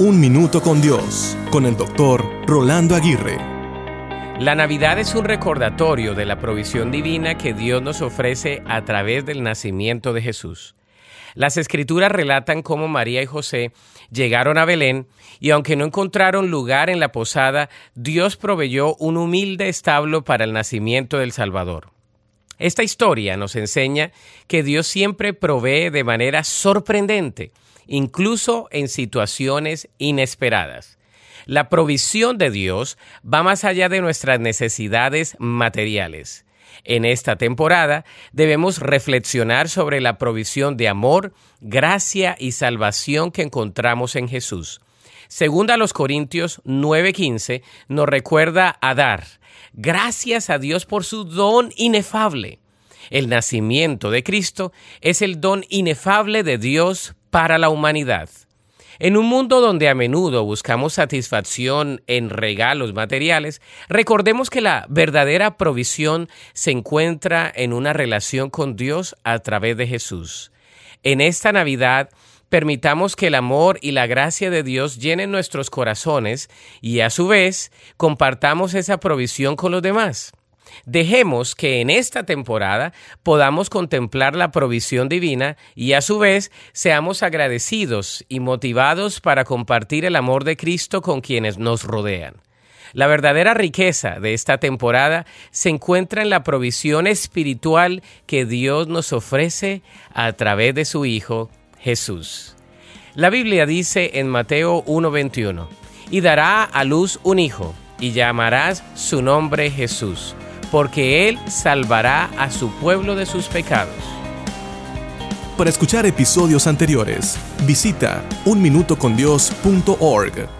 Un Minuto con Dios, con el doctor Rolando Aguirre. La Navidad es un recordatorio de la provisión divina que Dios nos ofrece a través del nacimiento de Jesús. Las escrituras relatan cómo María y José llegaron a Belén y aunque no encontraron lugar en la posada, Dios proveyó un humilde establo para el nacimiento del Salvador. Esta historia nos enseña que Dios siempre provee de manera sorprendente incluso en situaciones inesperadas. La provisión de Dios va más allá de nuestras necesidades materiales. En esta temporada debemos reflexionar sobre la provisión de amor, gracia y salvación que encontramos en Jesús. Segunda a los Corintios 9:15 nos recuerda a dar gracias a Dios por su don inefable. El nacimiento de Cristo es el don inefable de Dios para la humanidad. En un mundo donde a menudo buscamos satisfacción en regalos materiales, recordemos que la verdadera provisión se encuentra en una relación con Dios a través de Jesús. En esta Navidad, permitamos que el amor y la gracia de Dios llenen nuestros corazones y a su vez compartamos esa provisión con los demás. Dejemos que en esta temporada podamos contemplar la provisión divina y a su vez seamos agradecidos y motivados para compartir el amor de Cristo con quienes nos rodean. La verdadera riqueza de esta temporada se encuentra en la provisión espiritual que Dios nos ofrece a través de su Hijo Jesús. La Biblia dice en Mateo 1:21, y dará a luz un hijo, y llamarás su nombre Jesús porque Él salvará a su pueblo de sus pecados. Para escuchar episodios anteriores, visita unminutocondios.org.